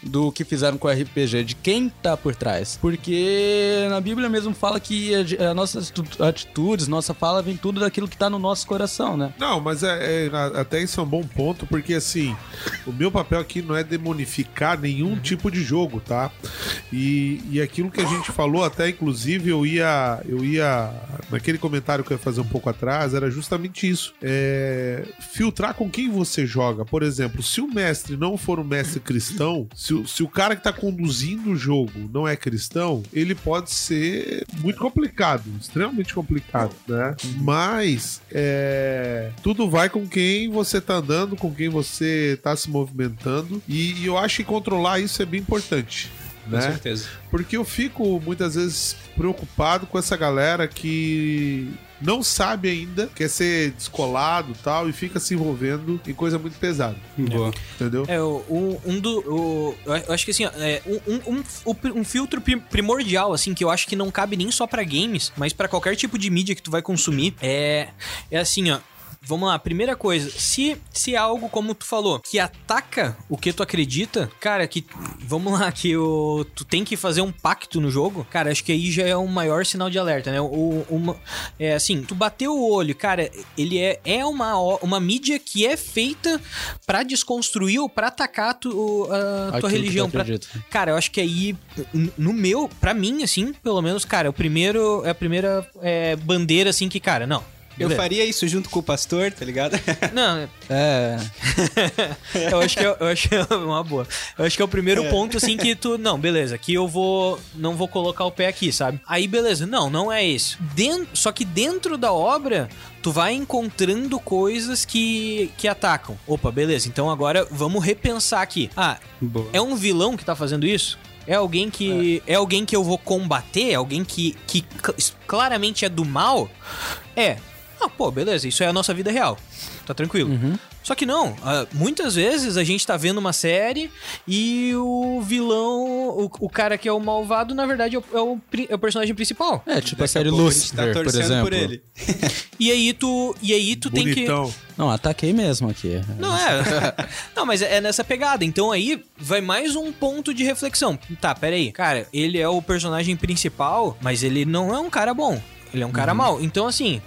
do que fizeram com o RPG, de quem tá por trás. Porque na Bíblia mesmo fala que a, a nossas atitudes, nossa fala, vem tudo daquilo que tá no nosso coração, né? Não, mas é, é- até isso é um bom ponto, porque assim, o meu papel aqui não é demonificar nenhum tipo de jogo, tá? E, e aquilo que a gente falou, até inclusive eu ia, eu ia, naquele comentário que eu ia fazer um pouco atrás, era justamente isso. É, filtrar com quem você joga. Por exemplo, se o mestre não for um mestre cristão, se, o- se o cara que tá conduzindo o jogo não é cristão, ele pode ser muito complicado, extremamente complicado, né? Mas é, tudo vai com quem você tá andando, com quem você tá se movimentando, e, e eu acho que controlar isso é bem importante. Com Né? certeza. Porque eu fico muitas vezes preocupado com essa galera que não sabe ainda, quer ser descolado e tal, e fica se envolvendo em coisa muito pesada. Boa. Entendeu? É, o, o- um do. o- eu acho que assim, ó, é, um, um, um, um filtro pri- primordial, assim, que eu acho que não cabe nem só pra games, mas pra qualquer tipo de mídia que tu vai consumir, é, é assim, ó. Vamos lá, primeira coisa, se, se é algo como tu falou, que ataca o que tu acredita, cara, que vamos lá, que o, tu tem que fazer um pacto no jogo, cara, acho que aí já é um maior sinal de alerta, né? O, uma, é assim, tu bateu o olho, cara, ele é, é uma, o- uma mídia que é feita pra desconstruir ou pra atacar tu, a tua religião. pra-. Cara, eu acho que aí, no meu, pra mim, assim, pelo menos, cara, é o primeiro, é a primeira é, bandeira, assim, que, cara, não. Eu faria isso junto com o pastor, tá ligado? Não, É. eu acho que é, eu acho que é uma boa. Eu acho que é o primeiro ponto, assim, que tu. Não, beleza, aqui eu vou. Não vou colocar o pé aqui, sabe? Aí, beleza, não, não é isso. Den- só que dentro da obra, tu vai encontrando coisas que, que atacam. Opa, beleza, então agora vamos repensar aqui. Ah, Boa. é um vilão que tá fazendo isso? É alguém que. É, alguém que eu vou combater? É alguém que, que cl- claramente é do mal? É. Ah, pô, beleza, isso é a nossa vida real. Tá tranquilo. Só que não, ah, muitas vezes a gente tá vendo uma série e o vilão, o, o cara que é o malvado, na verdade é o, é o é o personagem principal. É, tipo a Daqui série pouco a gente tá Lucifer, por torcendo exemplo. por ele. E aí tu, e aí tu tem que. Não, ataquei mesmo aqui. Não, é. Não, mas é nessa pegada. Então aí vai mais um ponto de reflexão. Tá, peraí. Cara, ele é o personagem principal, mas ele não é um cara bom. Ele é um cara mau. Então, assim.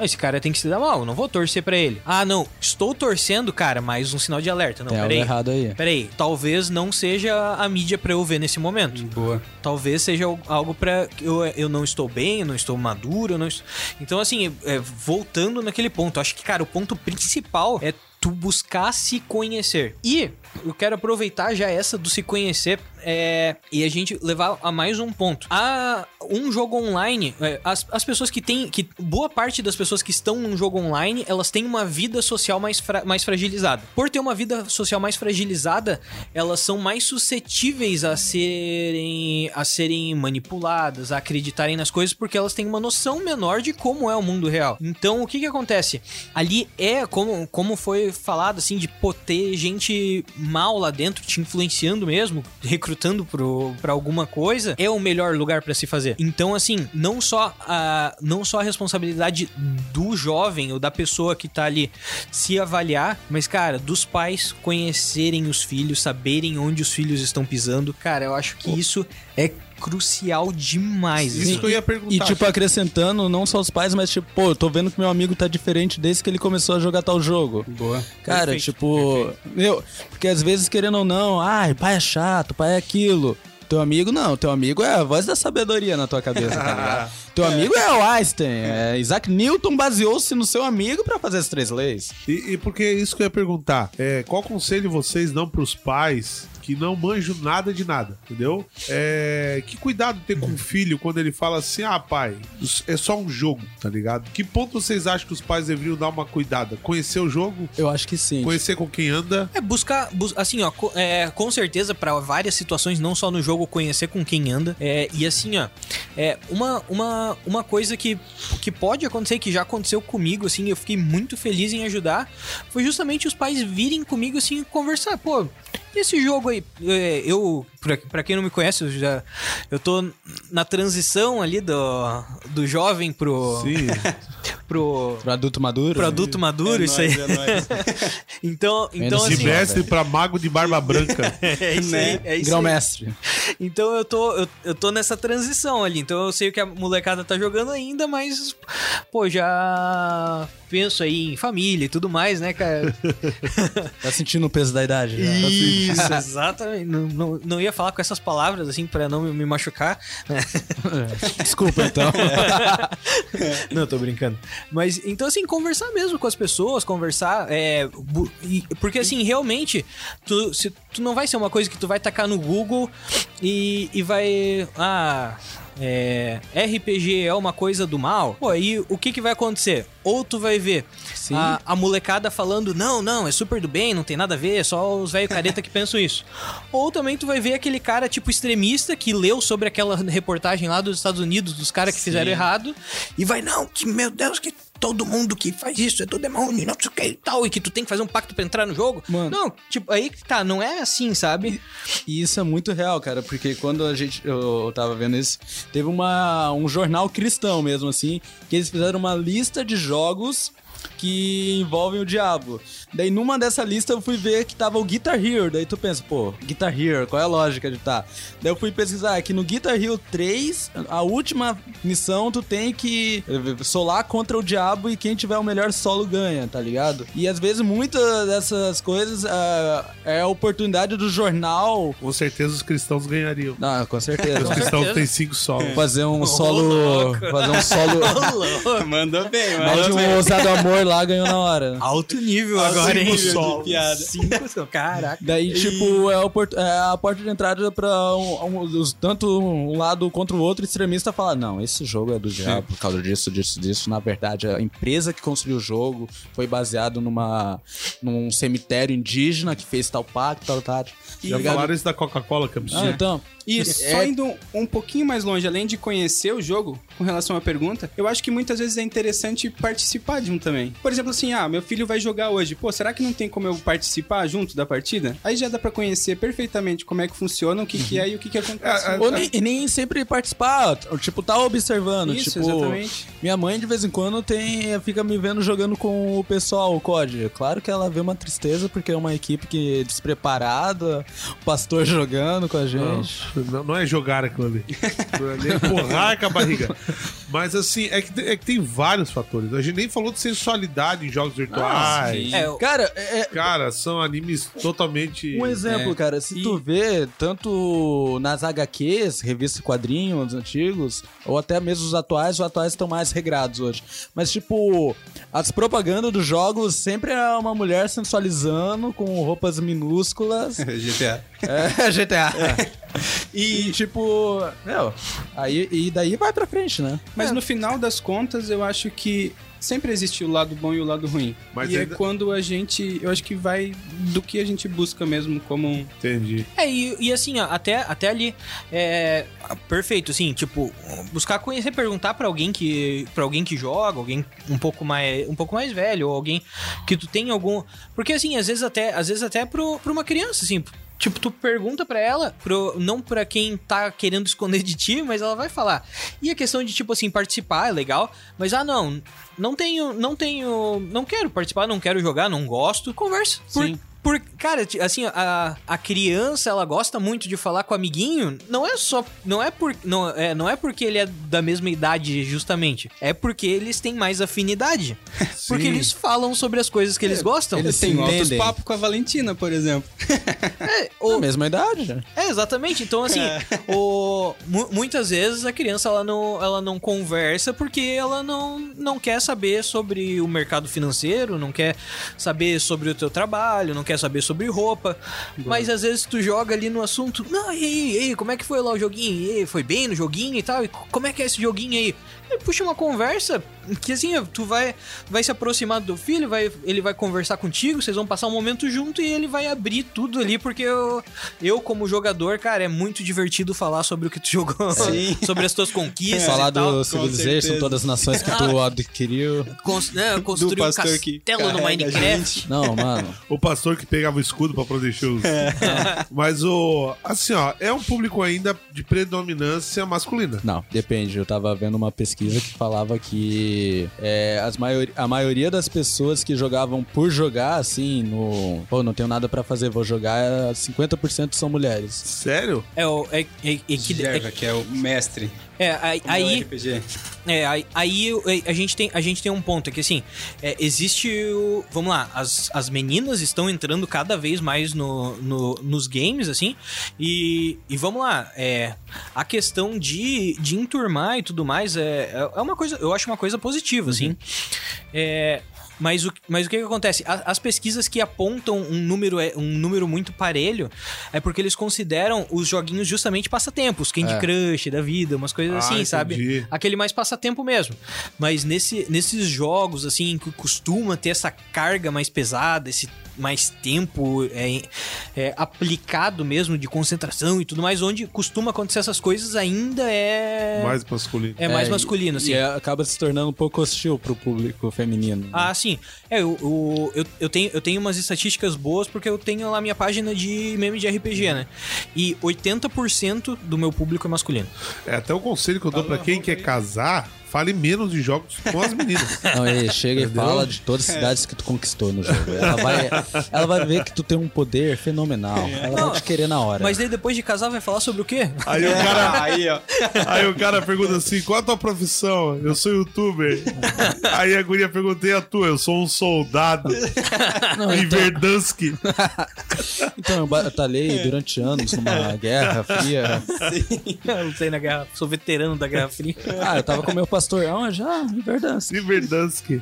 Esse cara tem que se dar mal, eu não vou torcer pra ele. Ah, não, estou torcendo, cara, mais um sinal de alerta. Não, Tem algo peraí. errado aí. Peraí, talvez não seja a mídia pra eu ver nesse momento. Boa. Talvez seja algo pra. Eu, eu não estou bem, eu não estou maduro, eu não estou... Então, assim, é, voltando naquele ponto, acho que, cara, o ponto principal é tu buscar se conhecer. E eu quero aproveitar já essa do se conhecer é, e a gente levar a mais um ponto. A um jogo online, é, as, as pessoas que têm. Que, boa parte das pessoas que estão num jogo online, elas têm uma vida social mais, fra- mais fragilizada. Por ter uma vida social mais fragilizada, elas são mais suscetíveis a serem, a serem manipuladas, a acreditarem nas coisas, porque elas têm uma noção menor de como é o mundo real. Então, o que que acontece? Ali é, como, como foi falado, assim, de pô, ter gente mal lá dentro, te influenciando mesmo, recrutando pro, pra alguma coisa, é o melhor lugar pra se fazer. Então, assim, não só a, não só a responsabilidade do jovem ou da pessoa que tá ali se avaliar, mas, cara, dos pais conhecerem os filhos, saberem onde os filhos estão pisando. Cara, eu acho que isso é crucial demais. Isso assim. que eu ia perguntar. E, tipo, acrescentando, não só os pais, mas, tipo, pô, eu tô vendo que meu amigo tá diferente desde que ele começou a jogar tal jogo. Boa. Cara, Perfeito, tipo, meu, porque às vezes, querendo ou não, ai, pai é chato, pai é aquilo. Teu amigo não, teu amigo é a voz da sabedoria na tua cabeça, tá ligado? Teu amigo é o Einstein. É, Isaac Newton baseou-se no seu amigo pra fazer as três leis. E, e porque é isso que eu ia perguntar. É, qual conselho vocês dão pros pais que não manjam nada de nada, entendeu? É, que cuidado ter com o filho quando ele fala assim, ah, pai, é só um jogo, tá ligado? Que ponto vocês acham que os pais deveriam dar uma cuidada? Conhecer o jogo, Eu acho que sim. conhecer com quem anda. É, buscar, bus- assim, ó, co- é, com certeza pra várias situações, não só no jogo, conhecer com quem anda. É, e assim, ó, é, uma, uma, uma coisa que, que pode acontecer, que já aconteceu comigo, assim, eu fiquei muito feliz em ajudar, foi justamente os pais virem comigo, assim, conversar. Pô, esse jogo aí, é, eu, pra, pra quem não me conhece, eu já, eu tô na transição ali do, do jovem pro, Sim. pro, Pro adulto maduro. pro adulto maduro, isso aí. Então, então de assim, mestre pra mago de barba branca. é isso aí, é isso aí. Grão-mestre. Então eu tô, eu, eu tô nessa transição ali. Então eu sei o que a molecada tá jogando ainda, mas, pô, já penso aí em família e tudo mais, né, cara? Tá sentindo o peso da idade? já? Isso, exatamente. Não, não, não ia falar com essas palavras, assim, pra não me, machucar. né? Desculpa, então. Não, tô brincando. Mas, então, assim, conversar mesmo com as pessoas, conversar, é, porque, assim, realmente, tu, se, tu não vai ser uma coisa que tu vai tacar no Google e, e vai, ah, é, RPG é uma coisa do mal. Pô, aí o que que vai acontecer? Ou tu vai ver Sim. a, a molecada falando, não, não, é super do bem, não tem nada a ver, é só os velhos careta que pensam isso. Ou também tu vai ver aquele cara, tipo, extremista que leu sobre aquela reportagem lá dos Estados Unidos, dos caras que fizeram errado, e vai, não, que meu Deus, que todo mundo que faz isso é do demônio, não sei o que e tal, e que tu tem que fazer um pacto pra entrar no jogo. Mano. Não, tipo, aí que tá, não é assim, sabe? E isso é muito real, cara, porque quando a gente eu tava vendo isso, teve uma um jornal cristão mesmo assim, que eles fizeram uma lista de jogos que envolvem o diabo. Daí numa dessa lista eu fui ver que tava o Guitar Hero, daí tu pensa, pô, Guitar Hero, qual é a lógica de tá? Daí eu fui pesquisar que no Guitar Hero 3, a última missão tu tem que solar contra o diabo e quem tiver o melhor solo ganha, tá ligado? E às vezes muitas dessas coisas ah, é a oportunidade do jornal Com certeza os cristãos ganhariam. não, com certeza. Os cristãos têm cinco solos. fazer um solo. fazer um solo. Mandou bem, mandou bem. um ousado amor lá, ganhou na hora. Alto nível Alto agora, hein? nível de Sol. piada. Cinco, caraca. Daí, tipo, é, a opor- é a porta de entrada pra um, um- tanto um lado contra o outro extremista falar: não, esse jogo é do diabo por causa disso, disso, disso. Na verdade, a empresa que construiu o jogo foi baseado numa, num cemitério indígena que fez tal pacto, tal, tal. Já Ligado? falaram isso da Coca-Cola, que é Ah, então. E É- só indo um pouquinho mais longe, além de conhecer o jogo, com relação à pergunta, eu acho que muitas vezes é interessante participar de um também. Por exemplo, assim, ah, meu filho vai jogar hoje. Pô, será que não tem como eu participar junto da partida? Aí já dá pra conhecer perfeitamente como é que funciona, o que, que é e o que, que acontece. É, é, Ou nem, e nem sempre participar, tipo, tá observando. Isso, tipo, exatamente. Minha mãe de vez em quando tem, fica me vendo jogando com o pessoal, o COD. Claro que ela vê uma tristeza porque é uma equipe que é despreparada, o pastor jogando com a gente. Não, não é jogar aquilo ali. Aquilo ali é empurrar com a barriga. Mas assim, é que, é que tem vários fatores. A gente nem falou de sensualidade em jogos virtuais. sim. É, Cara, é, é- Cara, são animes totalmente. um exemplo, É. cara, se E- tu vê tanto nas HQs, revistas e quadrinhos antigos, ou até mesmo os atuais, os atuais estão mais regrados hoje. Mas, tipo, as propagandas dos jogos sempre é uma mulher sensualizando com roupas minúsculas. GTA. É, GTA. E, tipo, meu, aí, e daí vai pra frente, né? Mas no final das contas, eu acho que sempre existe o lado bom e o lado ruim. Mas e ainda- é quando a gente. Eu acho que vai do que a gente busca mesmo como um. Entendi. É, e, e assim, ó, até, até ali, é, perfeito, assim, tipo, buscar conhecer, perguntar pra alguém que para alguém que joga, alguém um pouco mais um pouco mais velho, ou alguém que tu tem algum, porque assim, às vezes até, às vezes até pro, pra uma criança, assim, Tipo, tu pergunta pra ela, pro, não pra quem tá querendo esconder de ti, mas ela vai falar. E a questão de, tipo assim, participar é legal, mas ah, não, não tenho, não tenho, não quero participar, não quero jogar, não gosto. Conversa. Sim. Cara, ti- assim, a, a criança, ela gosta muito de falar com o amiguinho, não é só, não é, por, não, é, não é porque ele é da mesma idade, justamente, é porque eles têm mais afinidade. Porque eles falam sobre as coisas que eles gostam. Eles têm altos entendem. papos com a Valentina, por exemplo. É, Na o- mesma idade. É, exatamente. Então, assim, o, mu- muitas vezes a criança ela não, ela não conversa porque ela não, não quer saber sobre o mercado financeiro, não quer saber sobre o teu trabalho, não quer saber sobre roupa. Mas às vezes tu joga ali no assunto, não, e aí, e aí, como é que foi lá o joguinho? E aí, foi bem no joguinho e tal? E co- como é que é esse joguinho aí? E puxa uma conversa que assim, tu vai, vai se aproximar do filho, vai, ele vai conversar contigo, vocês vão passar um momento junto e ele vai abrir tudo ali, porque eu, eu como jogador, cara, é muito divertido falar sobre o que tu jogou, Sim. sobre as tuas conquistas Falar do Civilization, todas as nações que tu adquiriu. Cons- né, construir um pastor que castelo no Minecraft. Não, mano. O pastor que pegava o escudo pra proteger os. Mas o. Assim, ó, é um público ainda de predominância masculina. Não, depende. Eu tava vendo uma pesquisa que falava que é, as maior, a maioria das pessoas que jogavam por jogar, assim, no. Pô, não tenho nada pra fazer, vou jogar, 50% são mulheres. Sério? É, o- é, é, é, que- é, que é o mestre. é, aí, RPG. É, aí, aí eu- a, gente tem, a gente tem um ponto, é que assim, é, existe o... Vamos lá, as, as meninas estão entrando cada vez mais no, no- nos games, assim, e, e vamos lá, é, a questão de, de enturmar e tudo mais é, é uma coisa, eu acho uma coisa positiva, assim. É... Mas o, mas o que, que acontece? A- As pesquisas que apontam um número, é- um número muito parelho é porque eles consideram os joguinhos justamente passatempos, Candy É. Crush da vida, umas coisas Ah, assim, sabe? entendi. aquele mais passatempo mesmo. Mas nesse, nesses jogos, assim, que costuma ter essa carga mais pesada, esse mais tempo é, é, aplicado mesmo de concentração e tudo mais, onde costuma acontecer essas coisas, ainda é. Mais masculino. é mais É, masculino, assim. E acaba se tornando um pouco hostil pro público feminino. né? Ah, sim. É, eu, eu, eu, eu tenho, eu tenho umas estatísticas boas porque eu tenho lá minha página de meme de RPG, né? E 80% do meu público é masculino. É até o conselho que eu dou pra quem quer casar, fale menos de jogos com as meninas. Não, ele chega e Entendeu? fala de todas as cidades que tu conquistou no jogo. Ela vai, ela vai ver que tu tem um poder fenomenal. Ela Não, vai te querer na hora. Mas daí depois de casar vai falar sobre o quê? Aí o cara, Aí, ó. aí o cara pergunta assim: qual a tua profissão? Eu sou youtuber. Aí a guria pergunta: e a tua? Eu sou um soldado. em Verdansk. Então, eu batalhei durante anos numa guerra fria. Eu lutei na guerra, sou veterano da Guerra Fria. Ah, eu tava com meu pastor ah, já, em Verdansk. Em Verdansk.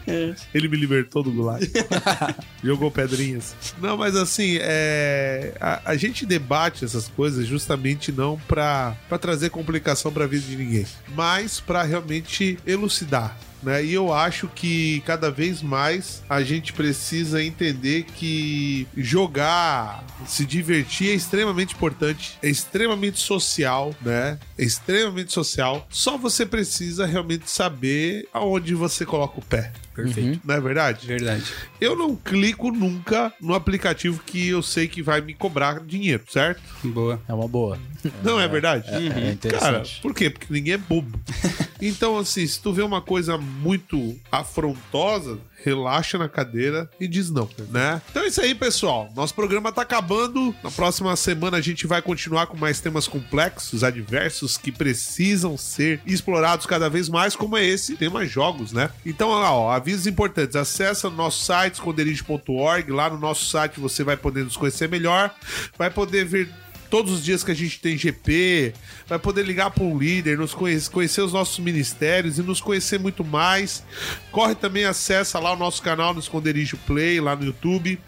Ele me libertou do gulag. Jogou pedrinhas. Não, mas assim, é... a, a gente debate essas coisas justamente não pra trazer complicação pra vida de ninguém, mas pra realmente elucidar. Né? E eu acho que cada vez mais a gente precisa entender que jogar, se divertir é extremamente importante, é extremamente social, né? É extremamente social. Só você precisa realmente saber aonde você coloca o pé. Perfeito. Não é verdade? Verdade. Eu não clico nunca no aplicativo que eu sei que vai me cobrar dinheiro, certo? Boa. É uma boa. Não é verdade? É, é Cara, interessante. por quê? Porque ninguém é bobo. Então, assim, se tu vê uma coisa muito afrontosa, relaxa na cadeira e diz não, né? Então é isso aí, pessoal. Nosso programa tá acabando. Na próxima semana a gente vai continuar com mais temas complexos, adversos, que precisam ser explorados cada vez mais, como é esse tema jogos, né? Então, olha lá, ó, avisos importantes. Acesse nosso site, esconderijo.org. Lá no nosso site você vai poder nos conhecer melhor, vai poder ver todos os dias que a gente tem GP, vai poder ligar para um líder, nos conhecer, conhecer os nossos ministérios e nos conhecer muito mais. Corre também, acessa lá o nosso canal no Esconderijo Play, lá no YouTube,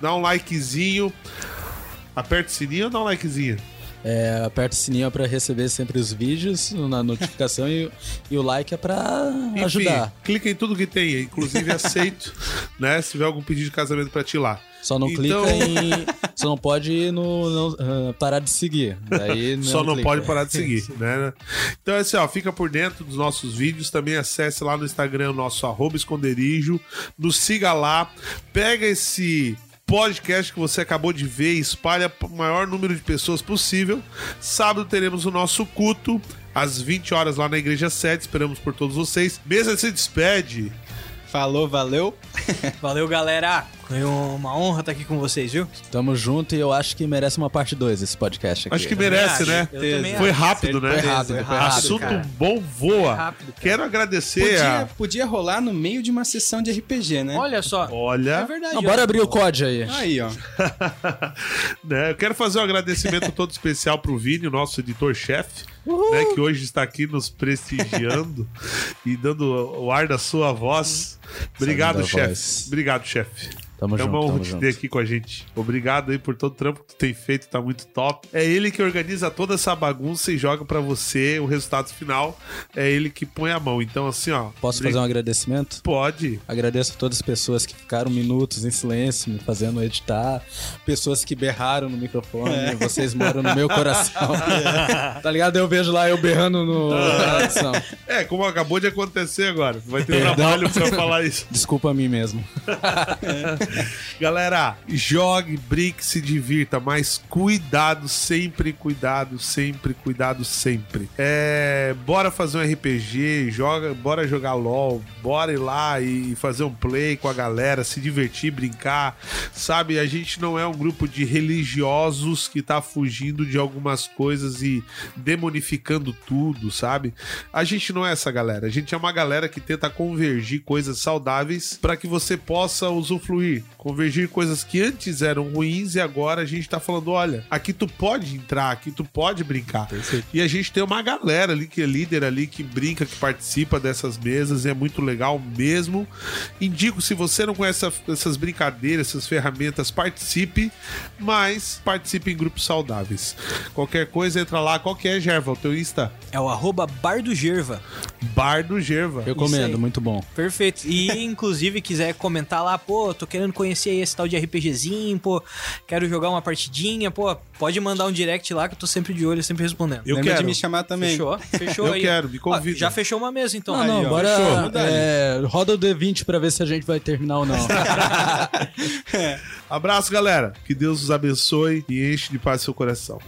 dá um likezinho. Aperta o sininho ou dá um likezinho? É, aperta o sininho pra receber sempre os vídeos na notificação e, e o like é Enfim, ajudar. clica em tudo que tem, inclusive aceito, né? Se tiver algum pedido de casamento para ti lá. Só não Então- clica em. Só não pode no, no, ah, parar de seguir. Daí Só não clica. pode parar de seguir, né? Então é assim, ó, fica por dentro dos nossos vídeos, também acesse lá no Instagram o nosso arroba esconderijo, nos siga lá, pega esse podcast que você acabou de ver e espalha para o maior número de pessoas possível. Sábado teremos o nosso culto às 20 horas lá na Igreja 7, esperamos por todos vocês. Mesa se despede. Falou, valeu. Valeu, galera! Foi uma honra estar aqui com vocês, viu? Tamo junto e eu acho que merece uma parte 2 esse podcast aqui. Acho que merece, acho, né? Foi rápido, né? Foi rápido, Foi rápido, Assunto cara. bom voa. rápido, cara. Quero agradecer Podia, a. podia rolar no meio de uma sessão de RPG, né? Olha só. É Olha. verdade. Não, bora abrir o COD aí. Aí, ó. né, Eu quero fazer um agradecimento todo especial pro Vini, o nosso editor-chefe, né, que hoje está aqui nos prestigiando e dando o ar da sua voz. Obrigado, chefe. Obrigado, chefe. Tamo é junto, tamo te junto. ter aqui com a gente. Obrigado aí por todo o trampo que tu tem feito, tá muito top. É ele que organiza toda essa bagunça e joga pra você o resultado final. É ele que põe a mão. Então, assim, ó. Posso fazer um agradecimento? Pode. Agradeço a todas as pessoas que ficaram minutos em silêncio me fazendo editar, pessoas que berraram no microfone, vocês moram no meu coração. tá ligado? Eu vejo lá eu berrando no na edição. É, como acabou de acontecer agora. Vai ter Perdão. trabalho pra falar isso. Desculpa a mim mesmo. Galera, jogue, brinque, se divirta, mas cuidado, sempre cuidado, sempre cuidado, sempre. É, bora fazer um RPG, joga, bora jogar LOL, bora ir lá e fazer um play com a galera, se divertir, brincar. Sabe, a gente não é um grupo de religiosos que tá fugindo de algumas coisas e demonificando tudo, sabe? A gente não é essa galera, a gente é uma galera que tenta convergir coisas saudáveis para que você possa usufruir, convergir coisas que antes eram ruins e agora a gente tá falando, olha, aqui tu pode entrar, aqui tu pode brincar. E a gente tem uma galera ali que é líder ali que brinca, que participa dessas mesas, e é muito legal mesmo. Indico se você não conhece essa- essas brincadeiras, essas ferramentas, participe, mas participe em grupos saudáveis. Qualquer coisa entra lá, qual que é, Gerva? O teu Insta? É o arroba Bar do Gerva. Bar do Gerva. Eu comendo, muito bom. Perfeito. E, inclusive, quiser comentar lá, pô, tô querendo conhecer aí esse tal de RPGzinho, pô, quero jogar uma partidinha, pô, pode mandar um direct lá que eu tô sempre de olho, sempre respondendo. Eu Lembra quero. de me chamar também. Fechou? Fechou Eu aí. quero, me Ó, convida. já fechou uma mesa, então. Não, Aí, não, ó. bora. fechou, é, roda o D20 pra ver se a gente vai terminar ou não. Abraço, galera. Que Deus os abençoe e enche de paz seu coração.